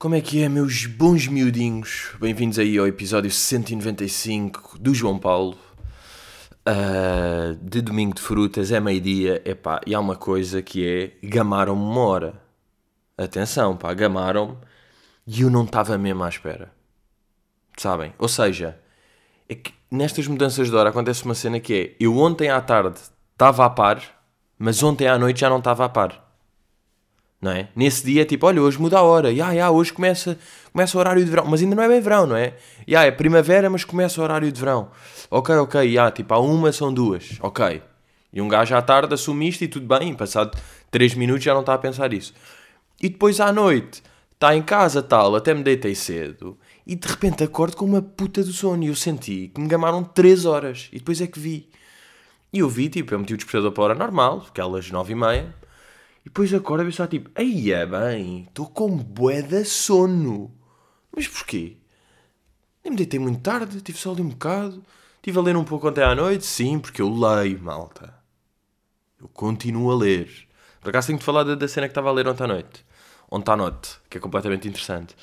Como é que é, meus bons miudinhos? Bem-vindos aí ao episódio 195 do João Paulo. Uh, de domingo de frutas, é meio-dia, e há uma coisa que é, gamaram-me uma hora. Atenção, pá, gamaram-me e eu não estava mesmo à espera. Sabem? Ou seja, é que nestas mudanças de hora acontece uma cena que é, eu ontem à tarde estava a par, mas ontem à noite já não estava a par não é? Nesse dia, tipo, olha, hoje muda a hora, ya, ya, hoje começa, começa o horário de verão, mas ainda não é bem verão, não é? Ya, é primavera, mas começa o horário de verão. Ok, ok, ya, tipo, há uma, são duas, ok. E um gajo à tarde assume isto e tudo bem, passado 3 minutos já não está a pensar isso. E depois à noite, está em casa tal, até me deitei cedo, e de repente acordo com uma puta do sono, e eu senti que me gamaram 3 horas, e depois é que vi. E eu vi, tipo, eu meti o despertador para a hora normal, aquelas 9 e meia, e depois acordo e só tipo, aí é bem, estou com bué de sono. Mas porquê? Nem me deitei muito tarde, tive só ali um bocado. Estive a ler um pouco até à noite, sim, porque eu leio, malta. Eu continuo a ler. Por acaso tenho de falar da, da cena que estava a ler ontem à noite. Ontem à noite, que é completamente interessante.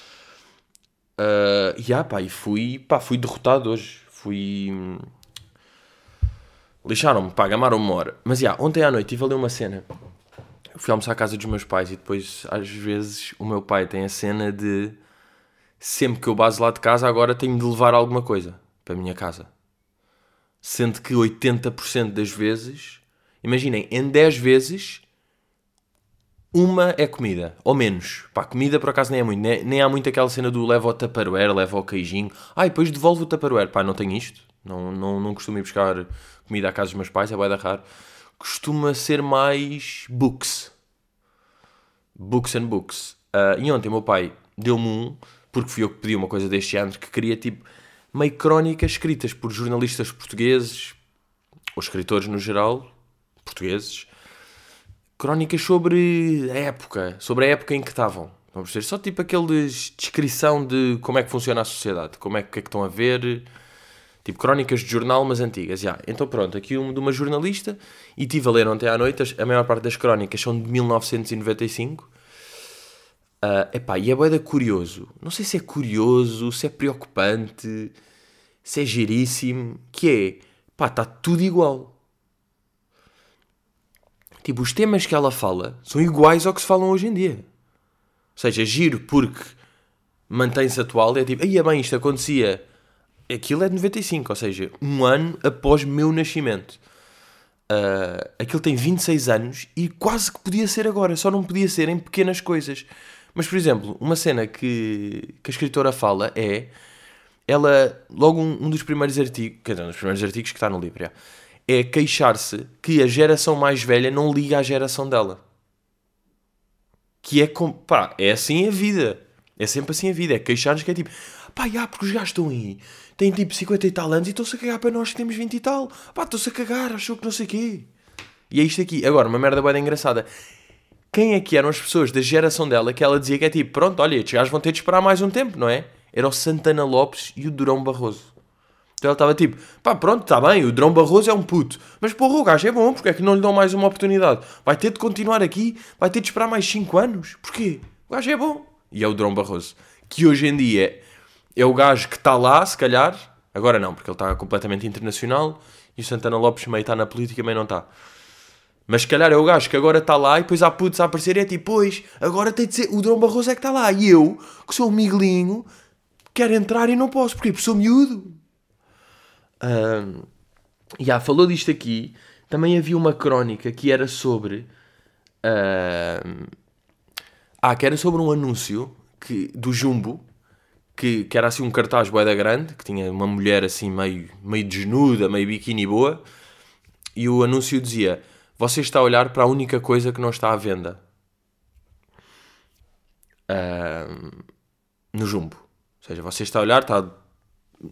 Uh, e yeah, pá, e fui, pá, fui derrotado hoje. Fui. Hum, lixaram-me, pá, gamaram-me uma hora. Mas já, yeah, ontem à noite estive a ler uma cena fui almoçar à casa dos meus pais e depois, às vezes, o meu pai tem a cena de sempre que eu base lá de casa, agora tenho de levar alguma coisa para a minha casa. Sendo que 80% das vezes, imaginem, em 10 vezes, uma é comida, ou menos. Pá, comida por acaso nem é muito, nem, nem há muito aquela cena do leva ao tupperware, leva ao queijinho. Ah, e depois devolve o tupperware. Pá, não tenho isto. Não, não, não costumo ir buscar comida à casa dos meus pais, é bué da raro costuma ser mais books. Books and books. Uh, e ontem o meu pai deu-me um, porque fui eu que pedi uma coisa deste género, que queria tipo meio crónicas escritas por jornalistas portugueses, ou escritores no geral, portugueses, crónicas sobre a época, sobre a época em que estavam. Vamos ter só tipo aqueles descrição de como é que funciona a sociedade, como é que, é que estão a ver, Tipo crónicas de jornal, mas antigas. Yeah. Então pronto, aqui um de uma jornalista e estive a ler ontem à noite, a maior parte das crónicas são de 1995. Uh, epá, e é boeda curioso. Não sei se é curioso, se é preocupante, se é giríssimo, que é, pá, está tudo igual. Tipo, os temas que ela fala são iguais ao que se falam hoje em dia. Ou seja, giro porque mantém-se atual. É tipo, aí é bem, isto acontecia aquilo é de 95, ou seja, um ano após meu nascimento. Uh, aquilo tem 26 anos e quase que podia ser agora, só não podia ser em pequenas coisas. Mas, por exemplo, uma cena que, que a escritora fala é. Ela, logo um, um dos primeiros artigos, quer dizer, um dos primeiros artigos que está no livro, é, queixar-se que a geração mais velha não liga à geração dela. Que é, com, pá, é assim a vida. É sempre assim a vida. É queixar-nos que é tipo, pá, já, porque os gajos estão aí têm tipo 50 e tal anos e estão-se a cagar para nós que temos 20 e tal. Pá, estão-se a cagar, achou que não sei o quê. E é isto aqui. Agora, uma merda bem engraçada. Quem é que eram as pessoas da geração dela que ela dizia que é tipo, pronto, olha, estes gajos vão ter de esperar mais um tempo, não é? Era o Santana Lopes e o Durão Barroso. Então ela estava tipo, pá, pronto, está bem, o Durão Barroso é um puto. Mas porra, o gajo é bom, porque é que não lhe dão mais uma oportunidade? Vai ter de continuar aqui, vai ter de esperar mais 5 anos. Porquê? O gajo é bom. E é o Durão Barroso. Que hoje em dia é o gajo que está lá, se calhar, agora não, porque ele está completamente internacional e o Santana Lopes meio está na política, meio não está. Mas se calhar é o gajo que agora está lá e depois há putos a aparecer e é tipo, pois, agora tem de ser, o Dom Barroso é que está lá e eu, que sou um miguelinho, quero entrar e não posso, porque sou miúdo. Um, yeah, falou disto aqui, também havia uma crónica que era sobre... Uh, ah, que era sobre um anúncio que, do Jumbo, que, que era assim um cartaz boeda grande, que tinha uma mulher assim meio, meio desnuda, meio biquíni boa, e o anúncio dizia: Você está a olhar para a única coisa que não está à venda. Uh, no jumbo. Ou seja, você está a olhar, está.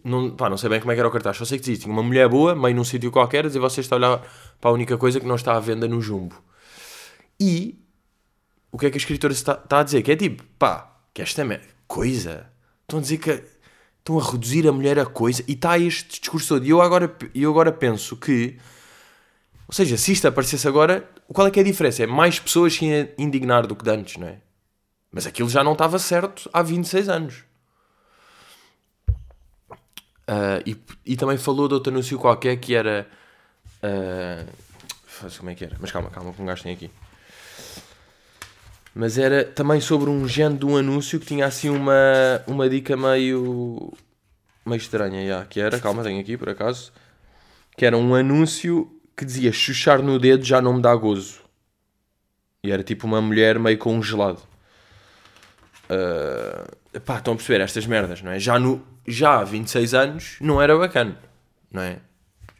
Não, pá, não sei bem como é que era o cartaz, só sei que dizia: tinha uma mulher boa, meio num sítio qualquer, dizer: Você está a olhar para a única coisa que não está à venda no jumbo. E o que é que a escritora está, está a dizer? Que é tipo, pá, que esta coisa Estão a dizer que estão a reduzir a mulher a coisa e está este discurso todo. E eu agora, eu agora penso que, ou seja, se isto aparecesse agora, qual é que é a diferença? É mais pessoas se indignar do que antes, não é? Mas aquilo já não estava certo há 26 anos. Uh, e, e também falou de outro anúncio qualquer que era. Uh, como é que era? Mas calma, calma, que um gajo tem aqui. Mas era também sobre um género de um anúncio que tinha assim uma, uma dica meio. meio estranha, já, que era, calma, tenho aqui por acaso. Que era um anúncio que dizia chuchar no dedo já não me dá gozo. E era tipo uma mulher meio congelado. Uh, pá, estão a perceber estas merdas, não é? Já, no, já há 26 anos não era bacana, não é?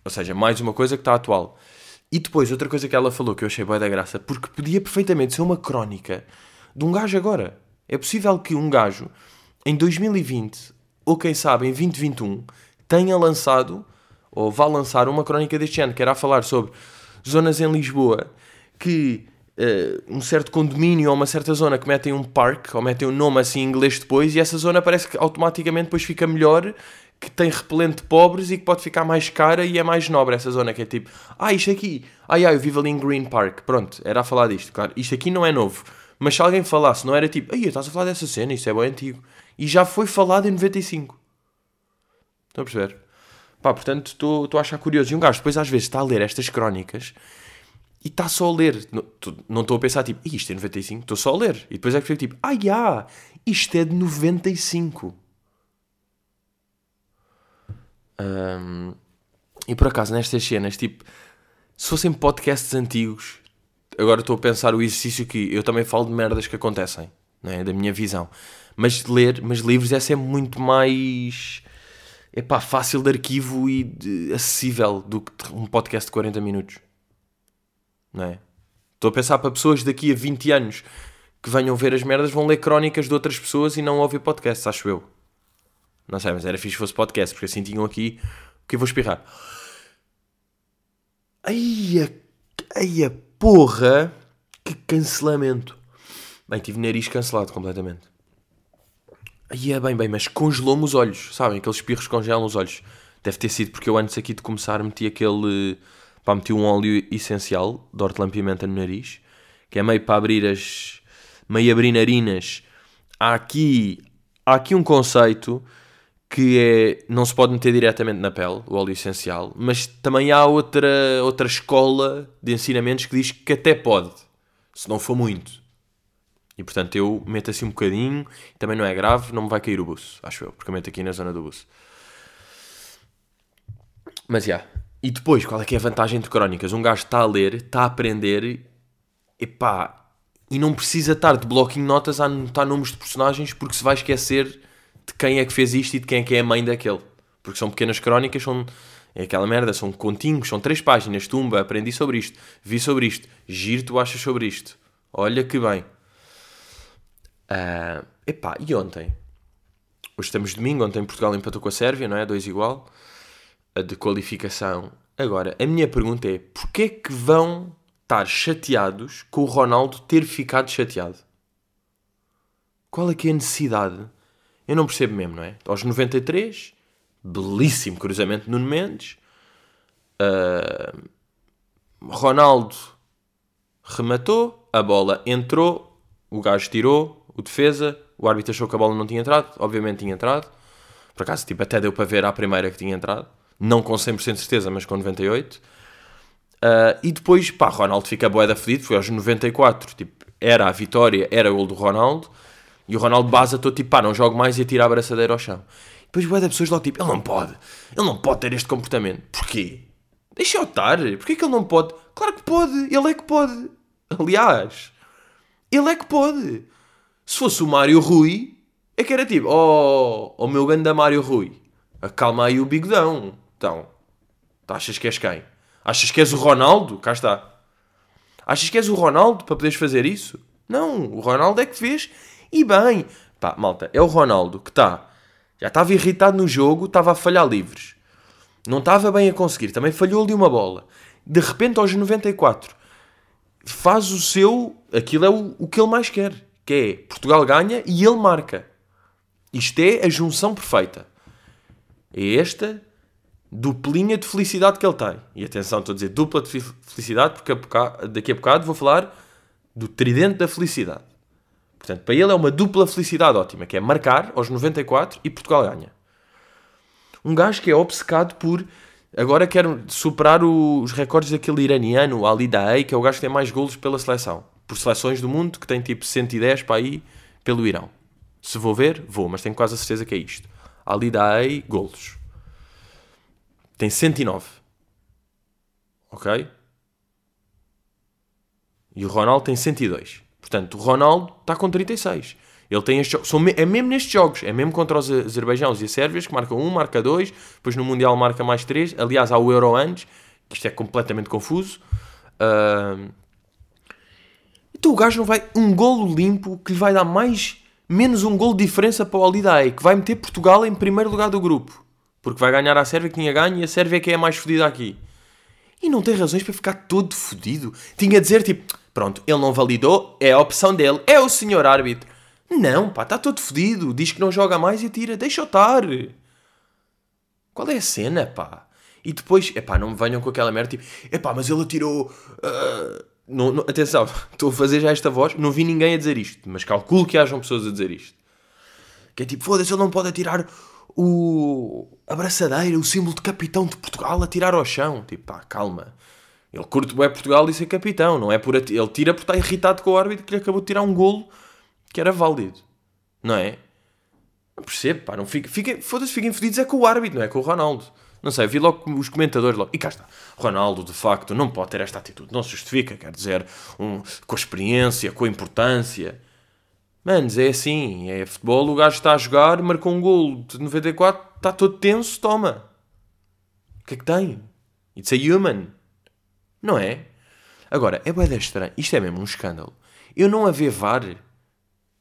Ou seja, mais uma coisa que está atual. E depois, outra coisa que ela falou que eu achei boa da graça, porque podia perfeitamente ser uma crónica de um gajo agora. É possível que um gajo, em 2020, ou quem sabe em 2021, tenha lançado, ou vá lançar uma crónica deste ano, que era a falar sobre zonas em Lisboa que uh, um certo condomínio ou uma certa zona que metem um parque ou metem um nome assim em inglês depois e essa zona parece que automaticamente depois fica melhor que tem repelente de pobres e que pode ficar mais cara e é mais nobre essa zona que é tipo ah isto aqui ai ai eu vivo ali em Green Park. Pronto era a falar disto claro. Isto aqui não é novo. Mas se alguém falasse não era tipo ai estás a falar dessa cena isso é bem antigo. E já foi falado em 95 estão a perceber? Pá portanto estou a achar curioso. E um gajo depois às vezes está a ler estas crónicas e está só a ler. Não estou a pensar tipo, isto é 95, estou só a ler. E depois é que fico tipo, ah, isto é de 95. Um, e por acaso, nestas cenas, tipo, se fossem podcasts antigos, agora estou a pensar o exercício que eu também falo de merdas que acontecem, não é? da minha visão. Mas ler, mas livros é sempre muito mais é pá, fácil de arquivo e de, acessível do que um podcast de 40 minutos não é? Estou a pensar para pessoas daqui a 20 anos que venham ver as merdas, vão ler crónicas de outras pessoas e não ouvir podcasts, acho eu. Não sei, mas era fixe se fosse podcast, porque assim tinham aqui o que eu vou espirrar. Ai ai porra, que cancelamento. Bem, tive nariz cancelado completamente. Aí é bem, bem, mas congelou-me os olhos, sabem? Aqueles espirros congelam os olhos. Deve ter sido porque eu antes aqui de começar meti aquele Pá, meti um óleo essencial de hortelã-pimenta no nariz, que é meio para abrir as... meio abrir narinas. Há aqui, há aqui um conceito que é, não se pode meter diretamente na pele, o óleo essencial, mas também há outra, outra escola de ensinamentos que diz que até pode, se não for muito. E portanto eu meto assim um bocadinho, também não é grave, não me vai cair o buço, acho eu, porque eu meto aqui na zona do buço. Mas já, yeah, e depois, qual é que é a vantagem de crónicas? Um gajo está a ler, está a aprender, epá, e não precisa estar de bloquinho notas a anotar nomes de personagens porque se vai esquecer de quem é que fez isto e de quem é que é a mãe daquele. Porque são pequenas crónicas, são é aquela merda, são continhos, são três páginas, tumba, aprendi sobre isto, vi sobre isto, giro tu achas sobre isto. Olha que bem. Uh, epá, e ontem? Hoje estamos domingo, ontem Portugal empatou com a Sérvia, não é? Dois igual de qualificação. Agora, a minha pergunta é: porquê que vão estar chateados com o Ronaldo ter ficado chateado? Qual é que é a necessidade? Eu não percebo mesmo, não é? Aos 93, belíssimo cruzamento no Mendes. Uh, Ronaldo rematou, a bola entrou, o gajo tirou, o defesa, o árbitro achou que a bola não tinha entrado, obviamente tinha entrado. Por acaso, tipo, até deu para ver à primeira que tinha entrado não com 100% de certeza, mas com 98%. Uh, ah, e depois, pá, Ronaldo fica boeda fedido, foi aos 94, tipo, era a vitória, era o gol do Ronaldo, e o Ronaldo baza todo tipo, pá, não jogo mais e atira a braçadeira ao chão. E depois boeda pessoas logo tipo, ele não pode, ele não pode ter este comportamento. Porquê? Deixa eu estar, porquê que ele não pode? Claro que pode, ele é que pode. Aliás, ele é que pode. Se fosse o Mário Rui, é que era tipo, oh, oh meu ganda Mário Rui, acalma aí o bigodão. Então, tu achas que és quem? Achas que és o Ronaldo? Cá está. Achas que és o Ronaldo para poderes fazer isso? Não, o Ronaldo é que fez e bem. Pá, malta, é o Ronaldo que está. Já estava irritado no jogo, estava a falhar livres. Não estava bem a conseguir, também falhou ali uma bola. De repente, aos 94, faz o seu. Aquilo é o, o que ele mais quer, que é Portugal ganha e ele marca. Isto é a junção perfeita. É esta duplinha de felicidade que ele tem. E atenção, estou a dizer dupla de felicidade, porque daqui a bocado vou falar do tridente da felicidade. Portanto, para ele é uma dupla felicidade ótima, que é marcar aos 94 e Portugal ganha. Um gajo que é obcecado por... Agora quer superar os recordes daquele iraniano, o Ali Daei, que é o gajo que tem mais golos pela seleção. Por seleções do mundo, que tem tipo 110 para aí pelo Irão. Se vou ver, vou, mas tenho quase a certeza que é isto. Ali Daei, golos. Tem 109. Ok? E o Ronaldo tem 102. Portanto, o Ronaldo está com 36. Ele tem estes jogos. É mesmo nestes jogos. É mesmo contra os Azerbaijãos e a Sérvias que marca um, marca dois. Depois no Mundial marca mais três. Aliás, há o Euro antes. Que isto é completamente confuso. Uh... Então o gajo não vai... Um golo limpo que lhe vai dar mais... Menos um golo de diferença para o Alidae. Que vai meter Portugal em primeiro lugar do grupo. Porque vai ganhar a Sérvia que tinha ganho. E a Sérvia é que é a mais fodida aqui. E não tem razões para ficar todo fodido. Tinha a dizer tipo... Pronto, ele não validou. É a opção dele. É o senhor árbitro. Não, pá, está todo fodido. Diz que não joga mais e tira. Deixa-o estar. Qual é a cena, pá? E depois, epá, não me venham com aquela merda tipo, epá, mas ele atirou. Uh... Não, não, atenção, estou a fazer já esta voz. Não vi ninguém a dizer isto, mas calculo que hajam pessoas a dizer isto. Que é tipo, foda-se, ele não pode atirar o. a braçadeira, o símbolo de capitão de Portugal, a tirar ao chão. Tipo, pá, calma. Ele curte bem Portugal e ser capitão, não é por. Ele tira porque está irritado com o árbitro que lhe acabou de tirar um golo que era válido. Não é? Não percebo, pá. Não fica, fica, Foda-se, fiquem fodidos é com o árbitro, não é com o Ronaldo. Não sei, vi logo os comentadores logo. E cá está. Ronaldo, de facto, não pode ter esta atitude. Não se justifica, quer dizer, um, com a experiência, com a importância. Manos, é assim. É futebol, o gajo está a jogar, marcou um gol de 94, está todo tenso, toma. O que é que tem? It's a human. Não é? Agora, é bem estranho. Isto é mesmo um escândalo. Eu não a ver VAR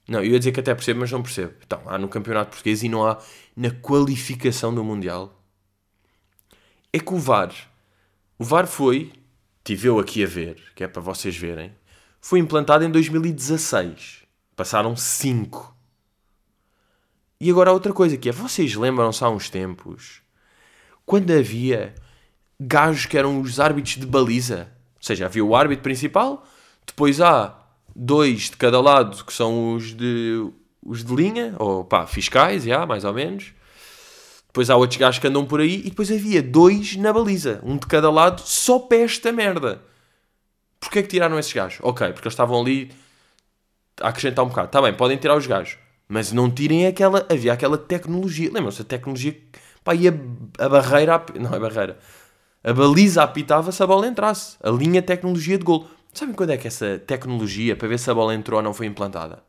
não, eu ia dizer que até percebo, mas não percebo. Então, há no campeonato português e não há na qualificação do Mundial. É que o VAR, o VAR foi, tive eu aqui a ver, que é para vocês verem, foi implantado em 2016. Passaram 5. E agora há outra coisa que é, vocês lembram-se há uns tempos, quando havia gajos que eram os árbitros de baliza? Ou seja, havia o árbitro principal, depois há dois de cada lado, que são os de, os de linha, ou pá, fiscais, já, mais ou menos. Depois há outros gajos que andam por aí, e depois havia dois na baliza, um de cada lado, só para esta merda. Porquê é que tiraram esses gajos? Ok, porque eles estavam ali a acrescentar um bocado. Está bem, podem tirar os gajos. Mas não tirem aquela. Havia aquela tecnologia. Lembram-se? A tecnologia. Pá, e a, a barreira. Não é barreira. A baliza apitava se a bola entrasse. A linha tecnologia de gol. Sabem quando é que essa tecnologia para ver se a bola entrou ou não foi implantada?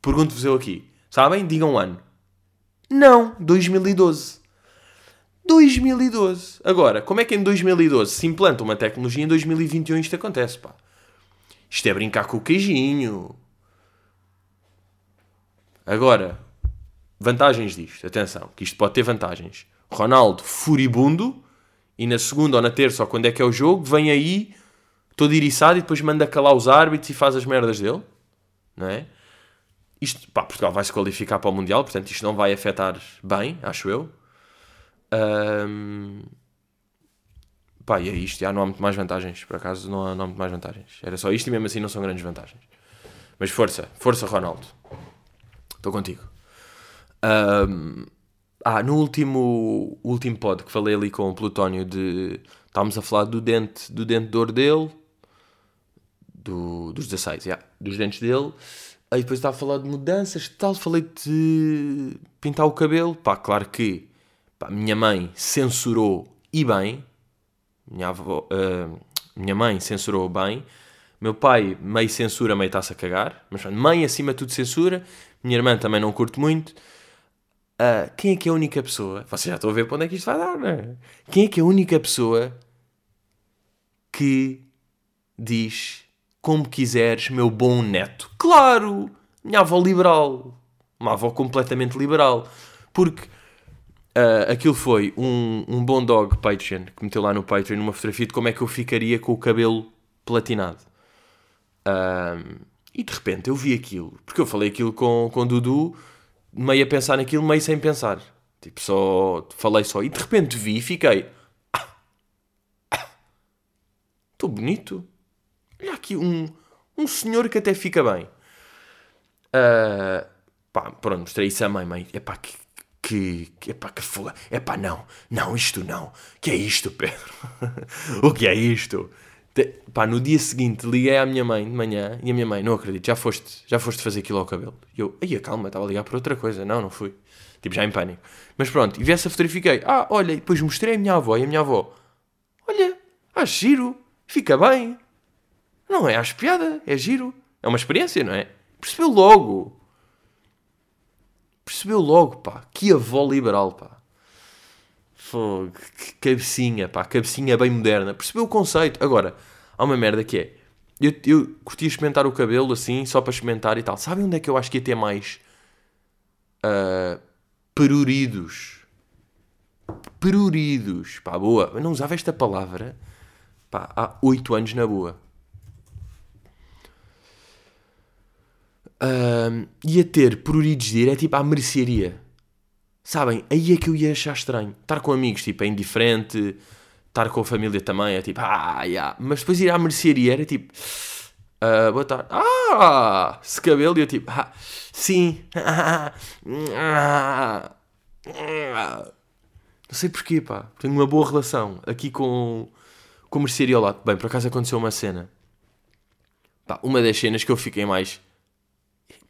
Pergunto-vos eu aqui. Sabem? Digam um ano. Não, 2012. 2012. Agora, como é que em 2012 se implanta uma tecnologia em 2021 isto acontece, pá? Isto é brincar com o queijinho. Agora, vantagens disto. Atenção, que isto pode ter vantagens. Ronaldo furibundo e na segunda ou na terça ou quando é que é o jogo, vem aí todo iriçado e depois manda calar os árbitros e faz as merdas dele, não é? Isto, pá, Portugal vai se qualificar para o Mundial, portanto isto não vai afetar bem, acho eu. Um, pá, e é isto, já não há muito mais vantagens, por acaso não há, não há muito mais vantagens. Era só isto e mesmo assim não são grandes vantagens. Mas força, força Ronaldo. Estou contigo. Um, ah, no último, último pod que falei ali com o Plutónio de... Estávamos a falar do dente, do dente de ouro dele do, dos 16, yeah, dos dentes dele. Aí depois estava a falar de mudanças tal, falei de pintar o cabelo. Pá, claro que pá, minha mãe censurou e bem. Minha, avó, uh, minha mãe censurou bem. Meu pai meio censura, meio está-se a cagar. Mas mãe acima de tudo censura. Minha irmã também não curte muito. Uh, quem é que é a única pessoa? Vocês já estão a ver para onde é que isto vai dar, não é? Quem é que é a única pessoa que diz como quiseres, meu bom neto. Claro! Minha avó liberal. Uma avó completamente liberal. Porque uh, aquilo foi um, um bom dog Patreon que meteu lá no Patreon uma fotografia de como é que eu ficaria com o cabelo platinado. Uh, e de repente eu vi aquilo. Porque eu falei aquilo com, com o Dudu, meio a pensar naquilo, meio sem pensar. Tipo, só falei só. E de repente vi e fiquei. Estou ah, ah, bonito. Olha aqui um, um senhor que até fica bem. Uh, pá, pronto, mostrei isso à mãe, mãe. Epá, que, que, que, epá, que foda. Epá, não, não, isto não. Que é isto, Pedro? o que é isto? De, pá, no dia seguinte liguei à minha mãe de manhã e a minha mãe, não acredito, já foste, já foste fazer aquilo ao cabelo. E eu, aí calma, estava a ligar para outra coisa. Não, não fui. Tipo, já em pânico. Mas pronto, e vi essa fotografia e fiquei, ah, olha, e depois mostrei à minha avó e a minha avó, olha, acho giro, fica bem. Não é acho piada, é giro. É uma experiência, não é? Percebeu logo. Percebeu logo, pá. Que avó liberal, pá. Fogo, que cabecinha, pá. Cabecinha bem moderna. Percebeu o conceito. Agora, há uma merda que é. Eu, eu curtia experimentar o cabelo assim, só para experimentar e tal. Sabem onde é que eu acho que ia ter mais. Uh, peruridos. Peruridos. Pá, boa. Eu não usava esta palavra. Pá, há 8 anos na boa. uh, ia ter pruridos de ir, é tipo à mercearia. Sabem? Aí é que eu ia achar estranho. Estar com amigos, tipo, é indiferente. Estar com a família também é tipo, ah, yeah. Mas depois ir à mercearia era tipo, uh, boa tarde. Ah, esse cabelo. E eu tipo, ah, sim. Não sei porquê, pá. Tenho uma boa relação aqui com, com a mercearia ao lado. Bem, por acaso aconteceu uma cena. Pá, uma das cenas que eu fiquei mais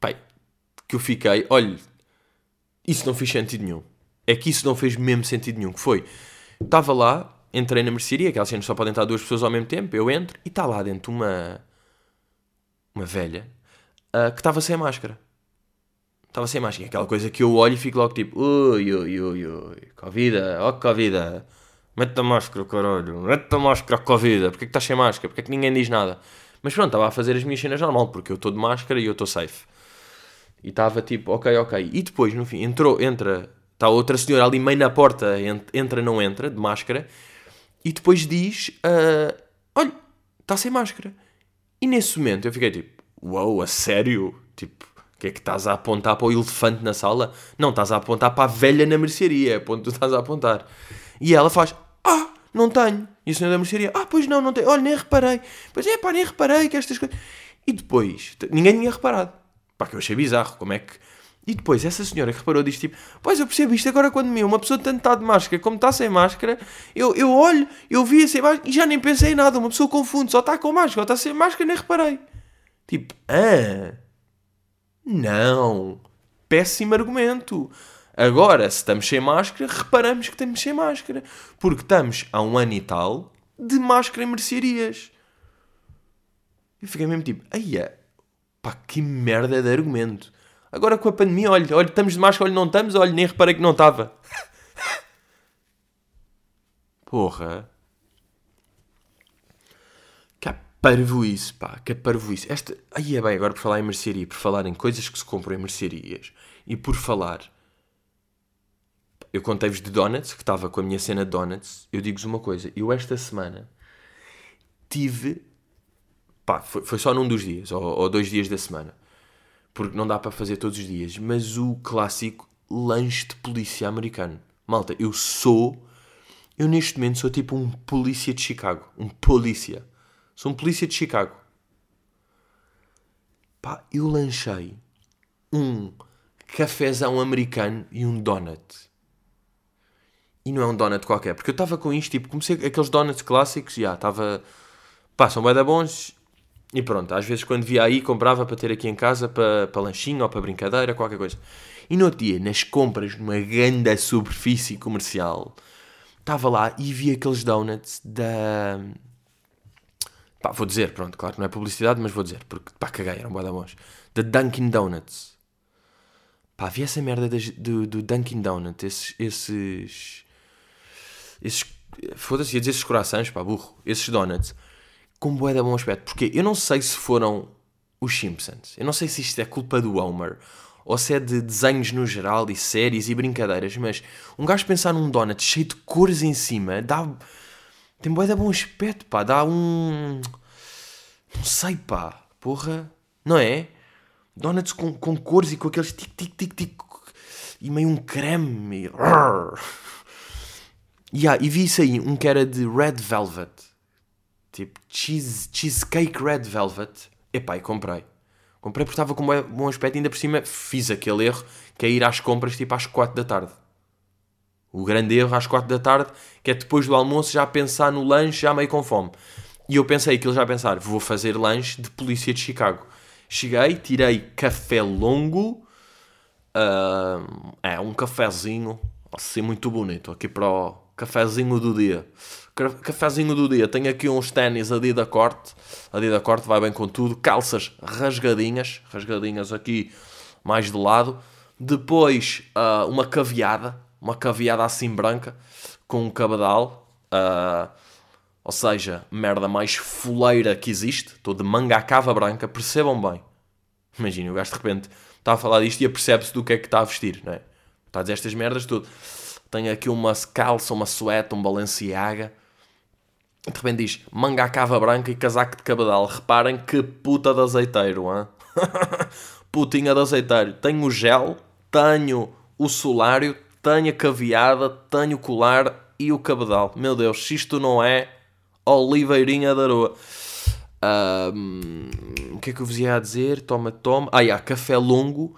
pai, que eu fiquei, olha, isso não fez sentido nenhum. É que isso não fez mesmo sentido nenhum. Que foi, estava lá, entrei na mercearia, aquelas cenas só podem estar duas pessoas ao mesmo tempo, eu entro e está lá dentro uma, uma velha uh, que estava sem máscara. Estava sem máscara. Aquela coisa que eu olho e fico logo tipo, ui, ui, ui, ui, Covid, ó oh, Covid. Mete a máscara, caralho. Mete a máscara, Covid. Porquê que estás sem máscara? Porquê que ninguém diz nada? Mas pronto, estava a fazer as minhas cenas normal, porque eu estou de máscara e eu estou safe. E estava tipo, ok, ok. E depois, no fim, entrou, entra, está outra senhora ali meio na porta, entra, não entra, de máscara, e depois diz, uh, olha, está sem máscara. E nesse momento eu fiquei tipo, uau, wow, a sério? Tipo, o que é que estás a apontar para o elefante na sala? Não, estás a apontar para a velha na mercearia, é ponto tu estás a apontar. E ela faz, ah, não tenho. E o senhor da mercearia, ah, pois não, não tenho. Olha, nem reparei. Pois é, pá, nem reparei que estas coisas... E depois, ninguém tinha reparado. Pá, que eu achei bizarro, como é que... E depois, essa senhora que reparou diz tipo, pois eu percebo isto agora quando me uma pessoa tanto está de máscara como está sem máscara, eu, eu olho, eu vi sem máscara e já nem pensei em nada, uma pessoa confunde, só está com máscara, ou está sem máscara, nem reparei. Tipo, ah, não, péssimo argumento. Agora, se estamos sem máscara, reparamos que estamos sem máscara, porque estamos há um ano e tal de máscara em mercearias. Eu fiquei mesmo tipo, aia, Pá, que merda de argumento. Agora com a pandemia, olha, olha, estamos de máscara, olha, não estamos, olha, nem reparei que não estava. Porra. Que parvo isso, pá, que parvo isso. Esta... Aí é bem, agora por falar em mercearia, por falar em coisas que se compram em mercearias e por falar... Eu contei-vos de donuts, que estava com a minha cena de donuts. Eu digo-vos uma coisa, eu esta semana tive Pá, foi, foi só num dos dias, ou, ou dois dias da semana. Porque não dá para fazer todos os dias. Mas o clássico lanche de polícia americano. Malta, eu sou. Eu neste momento sou tipo um polícia de Chicago. Um polícia. Sou um polícia de Chicago. Pá, eu lanchei um cafezão americano e um donut. E não é um donut qualquer, porque eu estava com isto, tipo, comecei aqueles donuts clássicos, já, estava. Pá, são bem bons, e pronto, às vezes quando via aí comprava para ter aqui em casa para, para lanchinho ou para brincadeira, qualquer coisa. E no outro dia, nas compras numa grande superfície comercial, estava lá e vi aqueles donuts da. Pá, vou dizer, pronto, claro que não é publicidade, mas vou dizer, porque pá, caguei, eram boa da bons. Da Dunkin' Donuts. Pá, vi essa merda do, do Dunkin' Donuts, esses. esses. esses Foda-se, ia dizer esses corações, pá, burro. Esses donuts com bué de bom aspecto. Porque eu não sei se foram os Simpsons. Eu não sei se isto é culpa do Homer ou se é de desenhos no geral e séries e brincadeiras, mas um gajo pensar num donut cheio de cores em cima dá. tem bué de bom aspecto, pá. Dá um. Não sei, pá. Porra. Não é? Donuts com, com cores e com aqueles tic tic tic tic e meio um creme. E, yeah, e vi isso aí, um que era de Red Velvet. Tipo, cheese, cheesecake red velvet. Epá, e comprei. Comprei porque estava com um bom aspecto e ainda por cima fiz aquele erro que é ir às compras tipo às 4 da tarde. O grande erro às 4 da tarde, que é depois do almoço já pensar no lanche, já meio com fome. E eu pensei ele já pensar, vou fazer lanche de polícia de Chicago. Cheguei, tirei café longo, uh, é um cafezinho, assim muito bonito, aqui para o cafezinho do dia. Cafezinho do dia, tenho aqui uns ténis Adidas Corte, Adidas Corte vai bem com tudo, calças rasgadinhas, rasgadinhas aqui mais de lado. Depois uh, uma caveada, uma caveada assim branca, com um cabedal. Uh, ou seja, merda mais fuleira que existe. Estou de manga à cava branca, percebam bem. Imagina, o gajo de repente está a falar disto e apercebe-se do que é que está a vestir, não é? Está a dizer estas merdas tudo. Tenho aqui uma calça, uma sueta, um Balenciaga. De repente diz manga à cava branca e casaco de cabedal. Reparem que puta de azeiteiro, hein? Putinha de azeiteiro. Tenho o gel, tenho o solário, tenho a caveada, tenho o colar e o cabedal. Meu Deus, se isto não é Oliveirinha da Aroa. Um, o que é que eu vos ia dizer? Toma, toma. Ah, yeah, café longo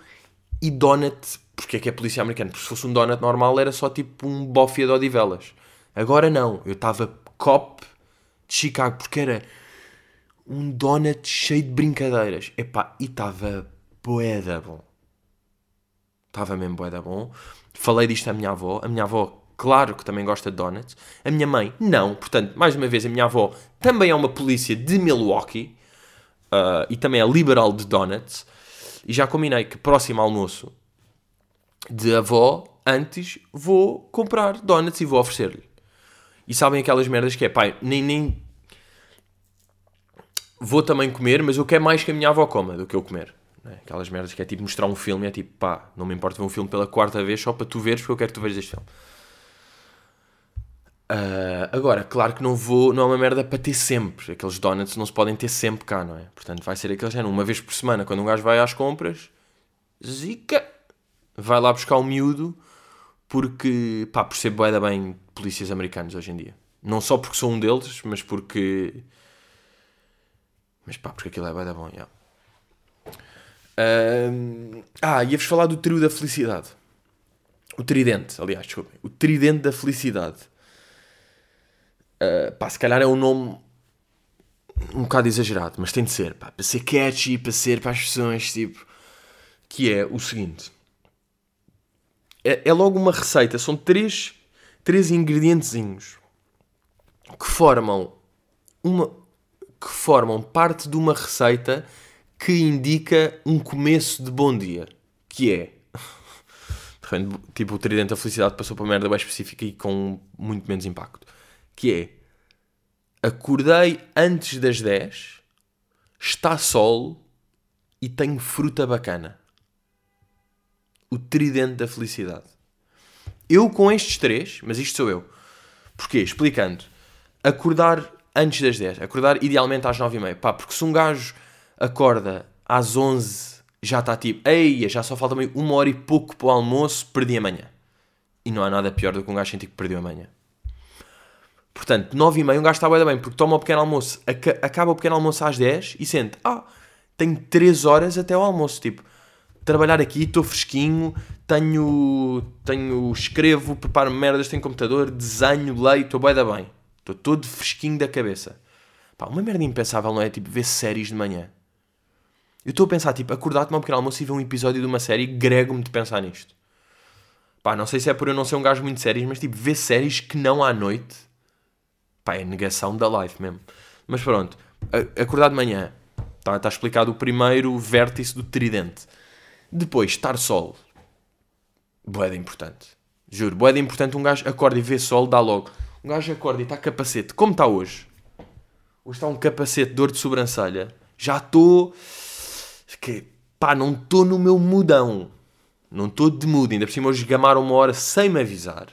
e donut. Porque é que é polícia americana? Porque se fosse um donut normal era só tipo um bofia de odivelas. Agora não. Eu estava cop de Chicago porque era um donut cheio de brincadeiras. Epá, e estava boeda bom. Estava mesmo boeda bom. Falei disto à minha avó. A minha avó claro que também gosta de donuts. A minha mãe, não. Portanto, mais uma vez, a minha avó também é uma polícia de Milwaukee uh, e também é liberal de donuts. E já combinei que próximo almoço de avó, antes vou comprar donuts e vou oferecer-lhe. E sabem aquelas merdas que é, pai, nem, nem. Vou também comer, mas eu quero mais que a minha avó coma do que eu comer. É? Aquelas merdas que é tipo mostrar um filme, é tipo, pá, não me importa ver um filme pela quarta vez só para tu veres porque eu quero que tu vejas este filme. Uh, agora, claro que não vou, não é uma merda para ter sempre. Aqueles donuts não se podem ter sempre cá, não é? Portanto, vai ser aquele género, uma vez por semana, quando um gajo vai às compras, zica, vai lá buscar o um miúdo, porque, pá, percebo bem, bem polícias americanos hoje em dia. Não só porque sou um deles, mas porque. Mas pá, porque aquilo é bem bom, yeah. Ah, ia-vos falar do trio da felicidade. O tridente, aliás, desculpem. O tridente da felicidade Uh, pá, se calhar é um nome um bocado exagerado, mas tem de ser, pá, para ser catchy, para ser para as pessoas, tipo, que é o seguinte. É, é logo uma receita, são três, três ingredientezinhos que formam uma que formam parte de uma receita que indica um começo de bom dia, que é tipo o tridente da felicidade passou para uma merda bem específica e com muito menos impacto que é acordei antes das 10, está sol e tenho fruta bacana. O tridente da felicidade. Eu com estes três, mas isto sou eu. Porquê? Explicando. Acordar antes das 10. Acordar idealmente às 9 e meia. Pá, porque se um gajo acorda às 11, já está tipo, ei, já só falta meio uma hora e pouco para o almoço, perdi amanhã. E não há nada pior do que um gajo sentir que perdeu amanhã. Portanto, 9 e meia um gajo está bem, porque toma o pequeno almoço, acaba o pequeno almoço às 10 e sente, ah, tenho 3 horas até ao almoço, tipo, trabalhar aqui, estou fresquinho, tenho, tenho, escrevo, preparo merdas, tenho computador, desenho, leio, estou bem da bem. Estou todo fresquinho da cabeça. Pá, uma merda impensável, não é? Tipo, ver séries de manhã. Eu estou a pensar, tipo, acordar, tomar um pequeno almoço e ver um episódio de uma série grego-me de pensar nisto. Pá, não sei se é por eu não ser um gajo muito séries, mas tipo, ver séries que não à noite Pá, é negação da life mesmo. Mas pronto, acordar de manhã. Está tá explicado o primeiro vértice do tridente. Depois, estar sol. Boeda importante. Juro, boeda importante. Um gajo acorda e vê sol, dá logo. Um gajo acorda e está capacete. Como está hoje? Hoje está um capacete, dor de sobrancelha. Já estou... Que, pá, não estou no meu mudão. Não estou de mudo. Ainda por cima hoje gamaram uma hora sem me avisar.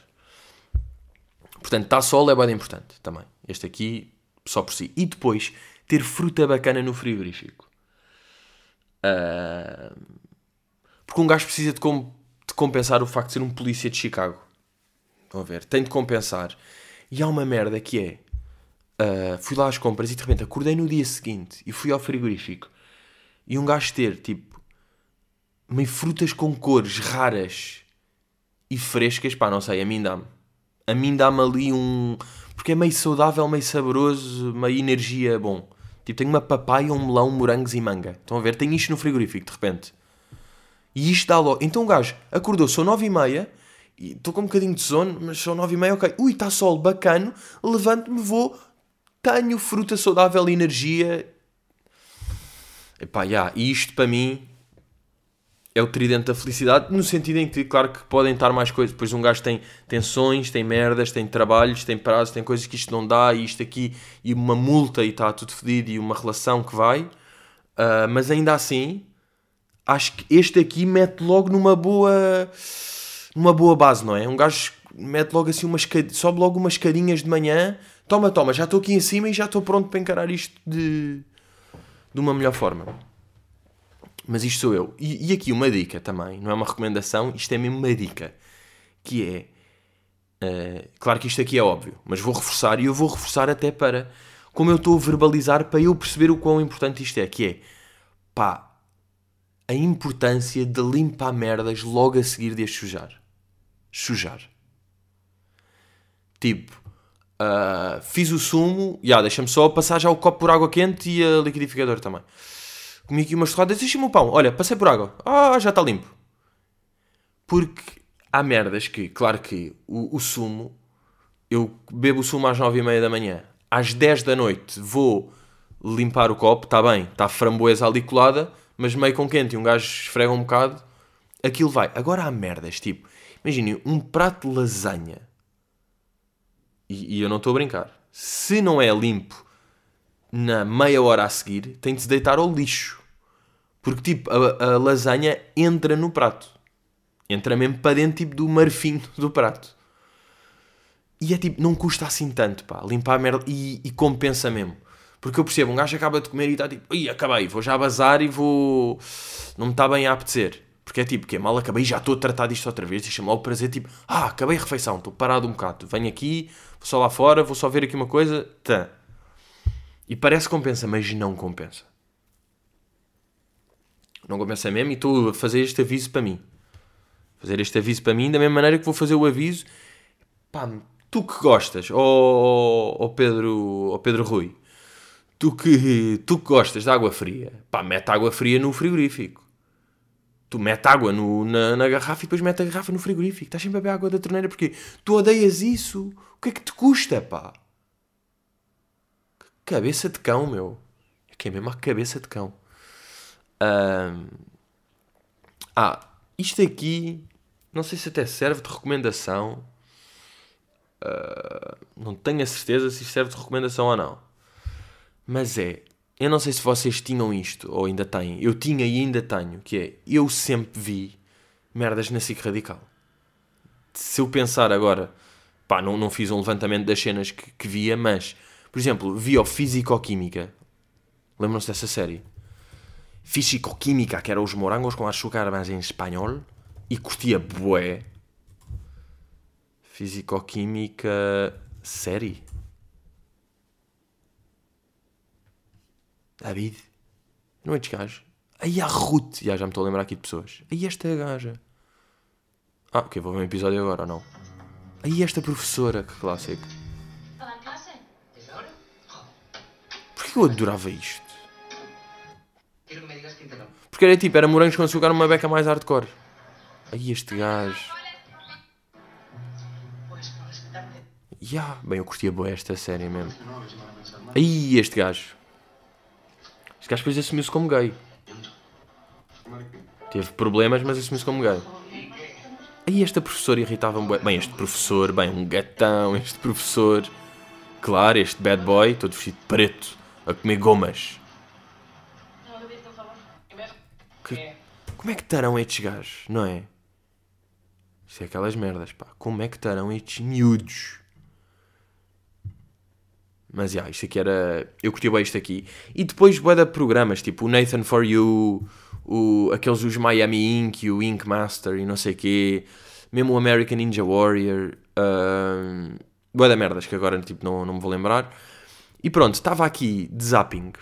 Portanto, está sol é bem importante também. Este aqui, só por si. E depois, ter fruta bacana no frigorífico. Uh... Porque um gajo precisa de, com... de, compensar o facto de ser um polícia de Chicago. Estão a ver? Tem de compensar. E há uma merda que é... Uh... Fui lá às compras e de repente acordei no dia seguinte e fui ao frigorífico. e um gajo ter, tipo, meio frutas com cores raras e frescas, pá, não sei, a mim dá-me. A mim dá-me ali um. Porque é meio saudável, meio saboroso, meio energia bom. Tipo, tenho uma papaya, um melão, morangos e manga. Estão a ver? Tenho isto no frigorífico, de repente. E isto dá logo. Então o gajo acordou, são nove e meia, estou com um bocadinho de sono, mas são nove e meia, ok. Ui, está sol, bacano, levanto-me, vou, tenho fruta saudável e energia. Epá, já, e isto para mim é o tridente da felicidade, no sentido em que, claro, que podem estar mais coisas. Depois um gajo tem tensões, tem merdas, tem trabalhos, tem prazos, tem coisas que isto não dá, e isto aqui, e uma multa e está tudo fedido, e uma relação que vai. Uh, mas ainda assim, acho que este aqui mete logo numa boa numa boa base, não é? Um gajo mete logo assim umas sobe logo umas carinhas de manhã, toma, toma, já estou aqui em cima e já estou pronto para encarar isto de, de uma melhor forma. Mas isto sou eu. E, e, aqui uma dica também, não é uma recomendação, isto é mesmo uma dica. Que é. Uh, claro que isto aqui é óbvio, mas vou reforçar e eu vou reforçar até para. Como eu estou a verbalizar para eu perceber o quão importante isto é. Que é. Pá. A importância de limpar merdas logo a seguir de as sujar. Sujar. Tipo. Uh, fiz o sumo. Já, yeah, deixa-me só passar já o copo por água quente e a liquidificador também comi aqui umas torradas, deixa-me o pão, olha, passei por água, ah, já está limpo. Porque há merdas que, claro que o, o sumo, eu bebo o sumo às nove e meia da manhã, às 10 da noite vou limpar o copo, está bem, está framboesa ali colada, mas meio com quente e um gajo esfrega um bocado, aquilo vai. Agora há merdas, tipo, imaginem, um prato de lasanha, e, e eu não estou a brincar, se não é limpo na meia hora a seguir, tem de se deitar ao lixo. Porque, tipo, a, a, lasanha entra no prato. Entra mesmo para dentro, tipo, do marfim do prato. E é tipo, não custa assim tanto, pá, limpar a merda e, e compensa mesmo. Porque eu percebo, um gajo acaba de comer e está tipo, ai, acabei, vou já bazar e vou. Não me está bem a apetecer. Porque é tipo, que é mal acabei, já estou a tratar disto outra vez, deixa-me lá prazer, tipo, ah, acabei a refeição, estou parado um bocado, venho aqui, vou só lá fora, vou só ver aqui uma coisa, tá. E parece que compensa, mas não compensa. Não compensa mesmo e estou a fazer este aviso para mim. Fazer este aviso para mim da mesma maneira que vou fazer o aviso. Pá, tu que gostas, ó oh, oh Pedro, oh Pedro Rui, tu que, tu que gostas de água fria, pá, mete água fria no frigorífico. Tu mete água no, na, na, garrafa e depois mete a garrafa no frigorífico. Estás sempre a beber água da torneira porque tu odeias isso. O que é que te custa, pá? Cabeça de cão, meu. É que é mesmo a cabeça de cão. Ah, isto aqui, não sei se até serve de recomendação. Uh... Não tenho a certeza se isto serve de recomendação ou não. Mas é, eu não sei se vocês tinham isto ou ainda têm. Eu tinha e ainda tenho, que é, eu sempre vi merdas na SIC Radical. Se eu pensar agora, pá, não, não fiz um levantamento das cenas que, que via, mas por exemplo, vi o Físico-Química. Lembram-se dessa série? Físico-Química, que era os morangos com açúcar, mas em espanhol. E curtia bué. Físico-Química... Série? David? Não é de gajo? Aí a Ruth. Já, já me estou a lembrar aqui de pessoas. Aí esta gaja. Ah, ok, vou ver um episódio agora ou não? Aí esta professora, que clássico. que eu adorava isto? Porque era tipo, era morangos com açúcar numa beca mais hardcore. Aí este gajo. Ya, yeah. bem, eu curtia boa esta série mesmo. Aí este gajo. Este gajo depois assumiu-se como gay. Teve problemas, mas assumiu-se como gay. Aí esta professora irritava-me bem. este professor, bem, um gatão, este professor. Claro, este bad boy, todo vestido de preto a comer gomas. Que, como é que estarão estes gajos, não é? Isto é aquelas merdas, pá. Como é que estarão estes miúdos? Mas, yeah, isto aqui era... Eu curti bem isto aqui. E depois, bué de programas, tipo o Nathan For You, o... aqueles os Miami Ink, o Ink Master e não sei quê. Mesmo o American Ninja Warrior. Uh... Bué de merdas que agora, tipo, não, não me vou lembrar. E pronto, estava aqui de zapping.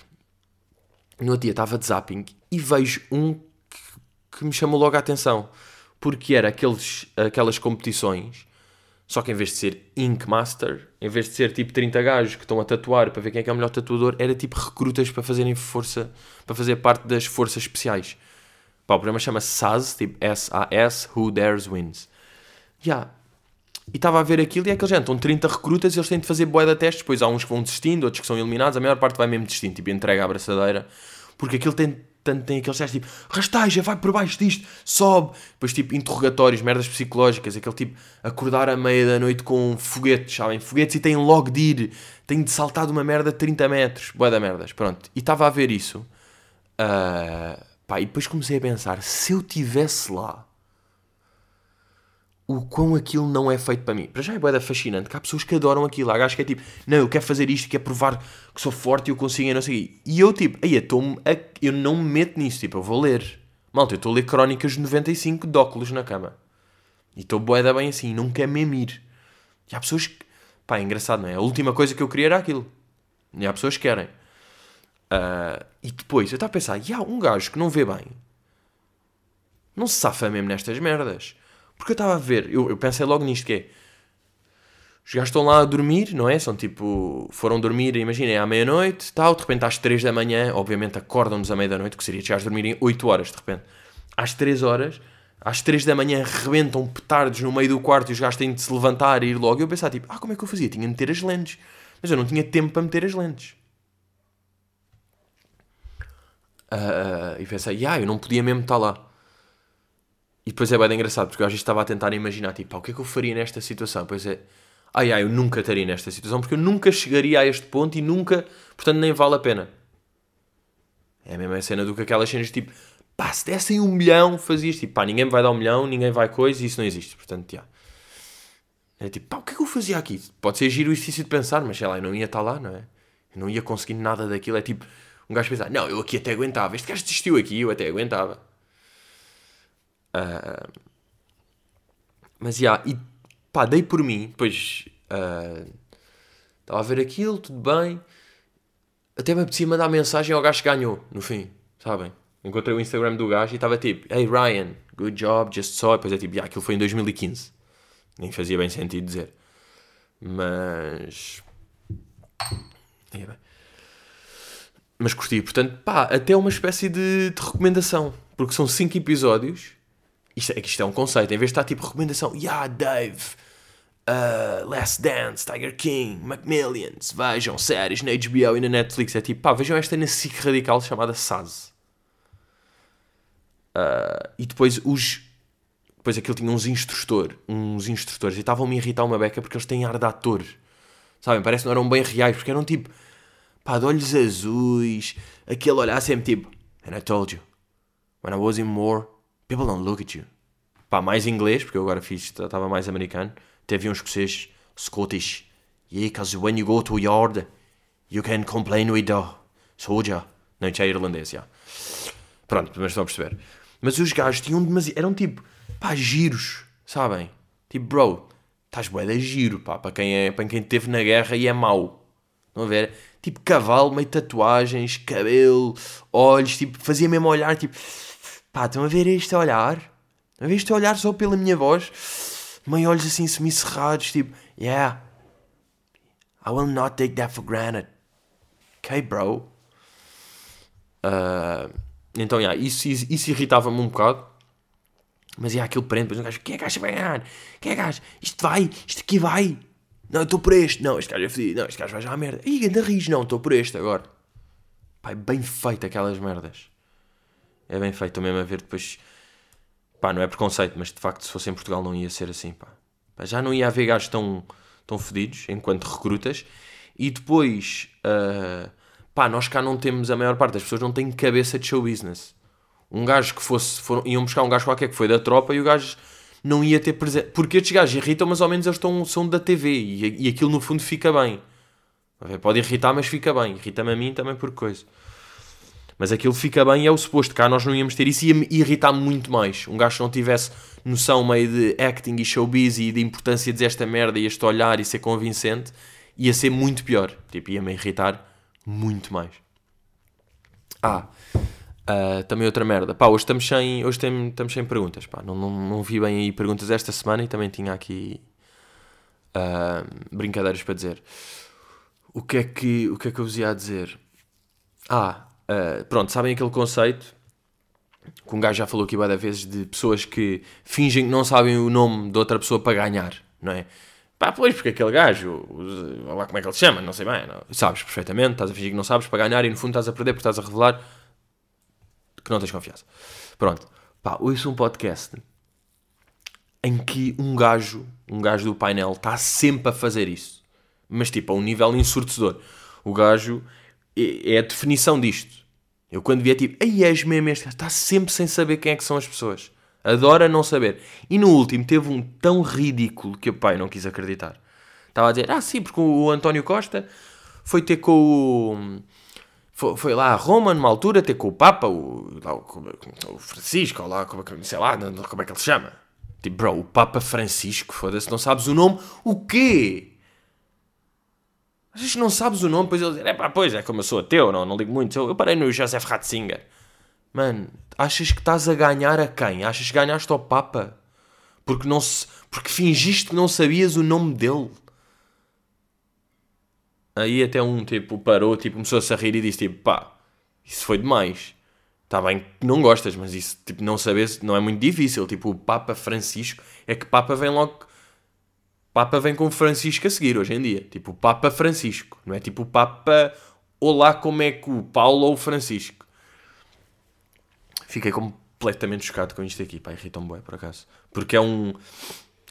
no outro dia estava de zapping e vejo um que, que me chamou logo a atenção. Porque era aqueles, aquelas competições, só que em vez de ser Ink Master, em vez de ser tipo 30 gajos que estão a tatuar para ver quem é que é o melhor tatuador, era tipo recrutas para fazerem força, para fazer parte das forças especiais. Pá, o programa chama-se SAS, tipo S-A-S, Who Dares Wins. Yeah. E estava a ver aquilo e é que eles já estão 30 recrutas e eles têm de fazer boé de testes. Depois há uns que vão desistindo, outros que são eliminados. A maior parte vai mesmo desistindo, tipo, entrega a abraçadeira. Porque aquilo tem, tanto tem aqueles testes tipo, rasteja, vai por baixo disto, sobe. Depois, tipo, interrogatórios, merdas psicológicas. Aquele tipo, acordar à meia da noite com foguetes, sabem? Foguetes e têm logo de ir. Têm de saltar de uma merda de 30 metros. Boé da merdas, pronto. E estava a ver isso. Uh, pá, e depois comecei a pensar, se eu tivesse lá o quão aquilo não é feito para mim. Para já é boeda fascinante, que há pessoas que adoram aquilo. Há gajos que é tipo, não, eu quero fazer isto, quero provar que sou forte e eu consigo e não sei E eu tipo, aí eu não me meto nisso, tipo, eu vou ler. Malta, eu estou a ler crónicas de 95 de óculos na cama. E estou boeda bem assim, não quero mesmo ir. E há pessoas que, pá, é engraçado, não é? A última coisa que eu queria era aquilo. E há pessoas que querem. Uh, e depois, eu estava a pensar, e há um gajo que não vê bem. Não se safa mesmo nestas merdas. Porque eu estava a ver, eu, eu pensei logo nisto que é. Os gajos estão lá a dormir, não é? São tipo. Foram dormir, imaginem, à meia-noite, tal, de repente às 3 da manhã, obviamente acordam-nos à meia-da-noite, que seria chegares a dormirem 8 horas, de repente. Às 3 horas, às 3 da manhã rebentam petardos no meio do quarto e os gajos têm de se levantar e ir logo. E eu pensava tipo, ah, como é que eu fazia? Tinha de meter as lentes. Mas eu não tinha tempo para meter as lentes. Uh, e pensei, ah, eu não podia mesmo estar lá. E depois é bem engraçado, porque eu às vezes estava a tentar imaginar, tipo, o que é que eu faria nesta situação? Pois é, ai ai, eu nunca estaria nesta situação, porque eu nunca chegaria a este ponto e nunca, portanto, nem vale a pena. É a mesma cena do que aquelas cenas, tipo, pá, se dessem um milhão, fazias, tipo, pá, ninguém me vai dar um milhão, ninguém vai coisa, e isso não existe, portanto, já. É tipo, pá, o que é que eu fazia aqui? Pode ser giro e difícil de pensar, mas sei lá, eu não ia estar lá, não é? Eu não ia conseguir nada daquilo, é tipo, um gajo pensar, não, eu aqui até aguentava, este gajo desistiu aqui, eu até aguentava. Uh, mas, já, yeah, e pá, dei por mim, depois estava uh, a ver aquilo, tudo bem. Até me apetecia mandar mensagem ao gajo que ganhou, no fim, sabem? Encontrei o Instagram do gajo e estava tipo, Hey Ryan, good job, just saw. E depois é tipo, yeah, aquilo foi em 2015. Nem fazia bem sentido dizer. Mas. Mas curti, portanto, pá, até uma espécie de, de recomendação. Porque são 5 episódios isto, é, isto é um conceito. Em vez de estar tipo recomendação, yeah, Dave, uh, Last Dance, Tiger King, Macmillions, vejam séries na HBO e na Netflix. É tipo, pá, vejam esta na SIC radical chamada Saz. Uh, e depois os. Depois aquilo tinha uns instrutores, uns instrutores, e estavam-me a irritar uma beca porque eles têm ar de ator. Sabem? Parece que não eram bem reais, porque eram tipo, pá, de olhos azuis, aquele olhar sempre tipo, and I told you, when I was in war, People don't look at you. Pá, mais inglês, porque eu agora fiz, estava mais americano. Teve um escocês, Scottish. Yeah, because when you go to yard, you can complain with the soldier. Não, isso é irlandês, já. Pronto, mas estão a perceber. Mas os gajos tinham demasiado. Eram tipo, pá, giros, sabem? Tipo, bro, estás bué de giro, pá, para quem, é, para quem esteve na guerra e é mau. Estão a ver? Tipo, cavalo, meio tatuagens, cabelo, olhos, tipo, fazia mesmo olhar, tipo Pá, estão a ver este olhar? Estão a ver este olhar só pela minha voz? Meio olhos assim semicerrados, tipo, yeah, I will not take that for granted. Ok, bro? Uh, então, yeah, isso, isso, isso irritava-me um bocado. Mas yeah, aquilo prende, depois um gajo, quem é que acha que vai ganhar? Quem é que acha? Isto vai, isto aqui vai. Não, estou por este. Não, este gajo é fedido. Não, este gajo vai já à merda. Ih, ainda ris. Não, estou por este agora. Pai, bem feito aquelas merdas é bem feito. Mesmo a ver depois. Pá, não é preconceito, mas de facto, se fosse em Portugal, não ia ser assim. Pá. pá já não ia haver gajos tão, tão fedidos enquanto recrutas. E depois, uh, pá, nós cá não temos. A maior parte das pessoas não tem cabeça de show business. Um gajo que fosse. Foram, iam buscar um gajo qualquer que foi da tropa e o gajo não ia ter presente. Porque estes gajos irritam, mas ao menos eles estão, são da TV e, e aquilo no fundo fica bem. Pode irritar, mas fica bem. Irrita-me a mim também por coisa. Mas aquilo fica bem e é o suposto. Cá nós não íamos ter isso e ia-me irritar muito mais. Um gajo que não tivesse noção meio de acting e showbiz e de importância de esta merda e este olhar e ser convincente, ia ser muito pior. Tipo, ia-me irritar muito mais. Ah, uh, também outra merda. Pá, hoje estamos sem, hoje tem, estamos sem perguntas. Pá, não, não, não vi bem aí perguntas esta semana e também tinha aqui uh, brincadeiras para dizer. O que, é que, o que é que eu vos ia dizer? Ah, uh, pronto, sabem aquele conceito que um gajo já falou aqui várias vezes de pessoas que fingem que não sabem o nome de outra pessoa para ganhar, não é? Pá, pois, porque aquele gajo, lá como é que ele se chama, não sei bem, não. sabes perfeitamente, estás a fingir que não sabes para ganhar e no fundo estás a perder porque estás a revelar que não tens confiança. Pronto, pá, ouço um podcast em que um gajo, um gajo do painel, está sempre a fazer isso. Mas tipo, a um nível ensurdecedor. O gajo é, é a definição disto. Eu quando via tipo, aí és mesmo este está sempre sem saber quem é que são as pessoas. Adora não saber. E no último teve um tão ridículo que o pai não quis acreditar. Estava a dizer, ah sim, porque o António Costa foi ter com o... Foi, lá a Roma, numa altura, ter com o Papa, o, lá, o, o Francisco, ou lá, como, é sei lá, como é que ele se chama. Tipo, bro, o Papa Francisco, foda-se, não sabes o nome. O quê? Às vezes não sabes o nome, depois ele diz, é pá, pois, é como eu sou ateu, não, não ligo muito. Eu, eu parei no Joseph Ratzinger. Mano, achas que estás a ganhar a quem? Achas que ganhaste ao Papa? Porque, não se, porque fingiste que não sabias o nome dele. Aí até um tipo parou, tipo, começou-se a rir e disse tipo, pá, isso foi demais. Está bem que não gostas, mas isso, tipo, não sabes, não é muito difícil. Tipo, o Papa Francisco, é que Papa vem logo... Papa vem com Francisco a seguir hoje em dia. Tipo, Papa Francisco. Não é tipo Papa... Olá, como é que o Paulo ou o Francisco. Fiquei completamente chocado com isto aqui, pá, irritam-me bem, por acaso. Porque é um...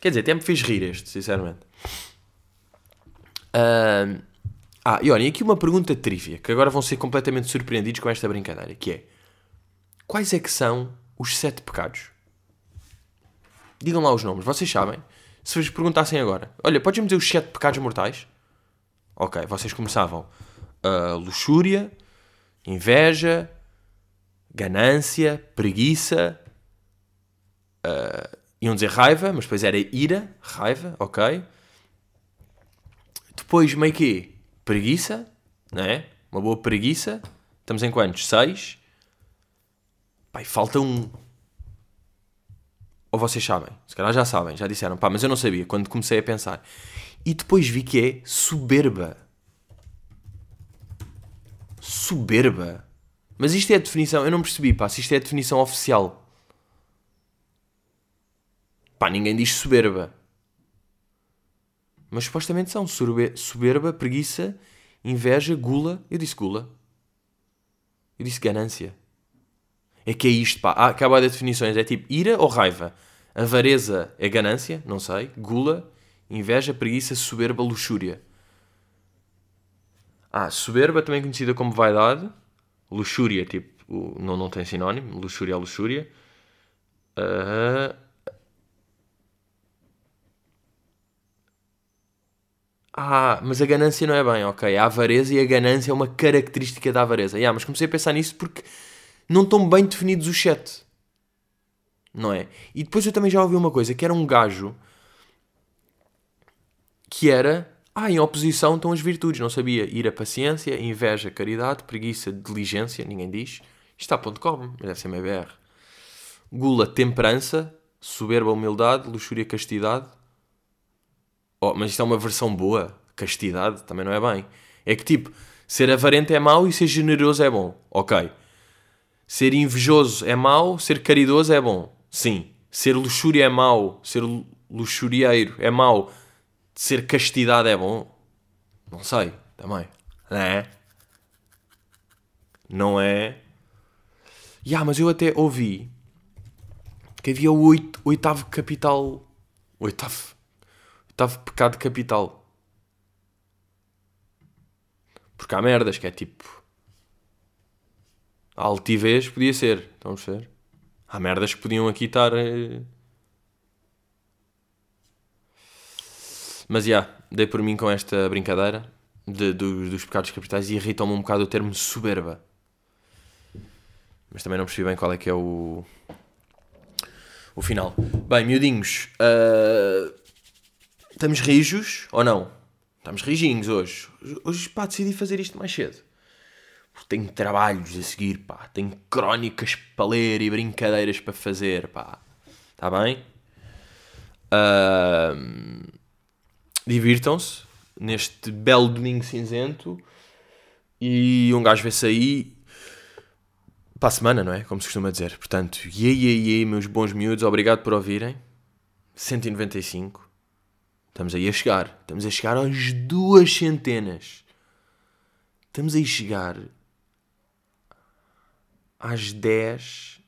Quer dizer, até me fez rir este, sinceramente. Uh... Ah, e olhem, aqui uma pergunta trivia, que agora vão ser completamente surpreendidos com esta brincadeira, que é... Quais é que são os sete pecados? Digam lá os nomes, vocês sabem? Se vos perguntassem agora, olha, podes-me dizer os sete pecados mortais? Ok, vocês começavam uh, luxúria, inveja, ganância, preguiça, uh, iam dizer raiva, mas depois era ira, raiva, ok. Depois meio que preguiça, não é? Uma boa preguiça. Estamos em quantos? Seis. Pai, falta um. Ou vocês sabem? Se calhar já sabem, já disseram. Pá, mas eu não sabia quando comecei a pensar. E depois vi que é soberba. Soberba. Mas isto é a definição, eu não percebi, pá, se isto é a definição oficial. Pá, ninguém diz soberba. Mas supostamente são soberba, preguiça, inveja, gula. Eu disse gula. Eu disse ganância. É que é isto, pá. Ah, acaba de definições. É tipo ira ou raiva. Avareza é ganância, não sei. Gula, inveja, preguiça, soberba, luxúria. Ah, soberba também conhecida como vaidade luxúria, tipo, não, não tem sinónimo, luxúria é luxúria. Uh... Ah, mas a ganância não é bem, ok. A avareza e a ganância é uma característica da avareza. Yeah, mas comecei a pensar nisso porque não estão bem definidos os sete. Não é? E depois eu também já ouvi uma coisa, que era um gajo que era ah, em oposição estão as virtudes, não sabia. Ir a paciência, inveja, caridade, preguiça, diligência, ninguém diz. Isto está ponto .com, mas deve ser MBR. Gula, temperança, soberba, humildade, luxúria, castidade. Oh, mas isto é uma versão boa. Castidade também não é bem. É que tipo, ser avarento é mau e ser generoso é bom. Ok. Ser invejoso é mau, ser caridoso é bom. Sim. Ser luxúria é mau, ser luxurieiro é mau ser castidade é bom? Não sei, também. Não é? Não é? Yeah, mas eu até ouvi que havia o oito, oitavo capital. Oitavo. Oitavo pecado capital. Porque há merdas que é tipo. A altivez podia ser. A ver? Há merdas que podiam aqui estar. Eh, Mas já, yeah, dei por mim com esta brincadeira de, do, dos pecados capitais e irritam-me um bocado o termo soberba. Mas também não percebi bem qual é que é o, o final. Bem, miudinhos, uh, estamos rijos ou não? Estamos rijinhos hoje. Hoje, pá, decidi fazer isto mais cedo. Tenho trabalhos a seguir, pá. Tenho crónicas para ler e brincadeiras para fazer, pá. Está bem? Uh, Divirtam-se neste belo domingo cinzento e um gajo vê-se aí para a semana, não é? Como se costuma dizer. Portanto, iê, iê, iê, meus bons miúdos, obrigado por ouvirem. 195. Estamos aí a chegar. Estamos a chegar às duas centenas. Estamos aí a chegar às 10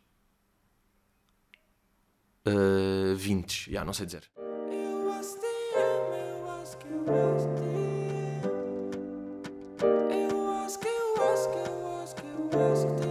uh, 20. Já, não sei dizer. Eu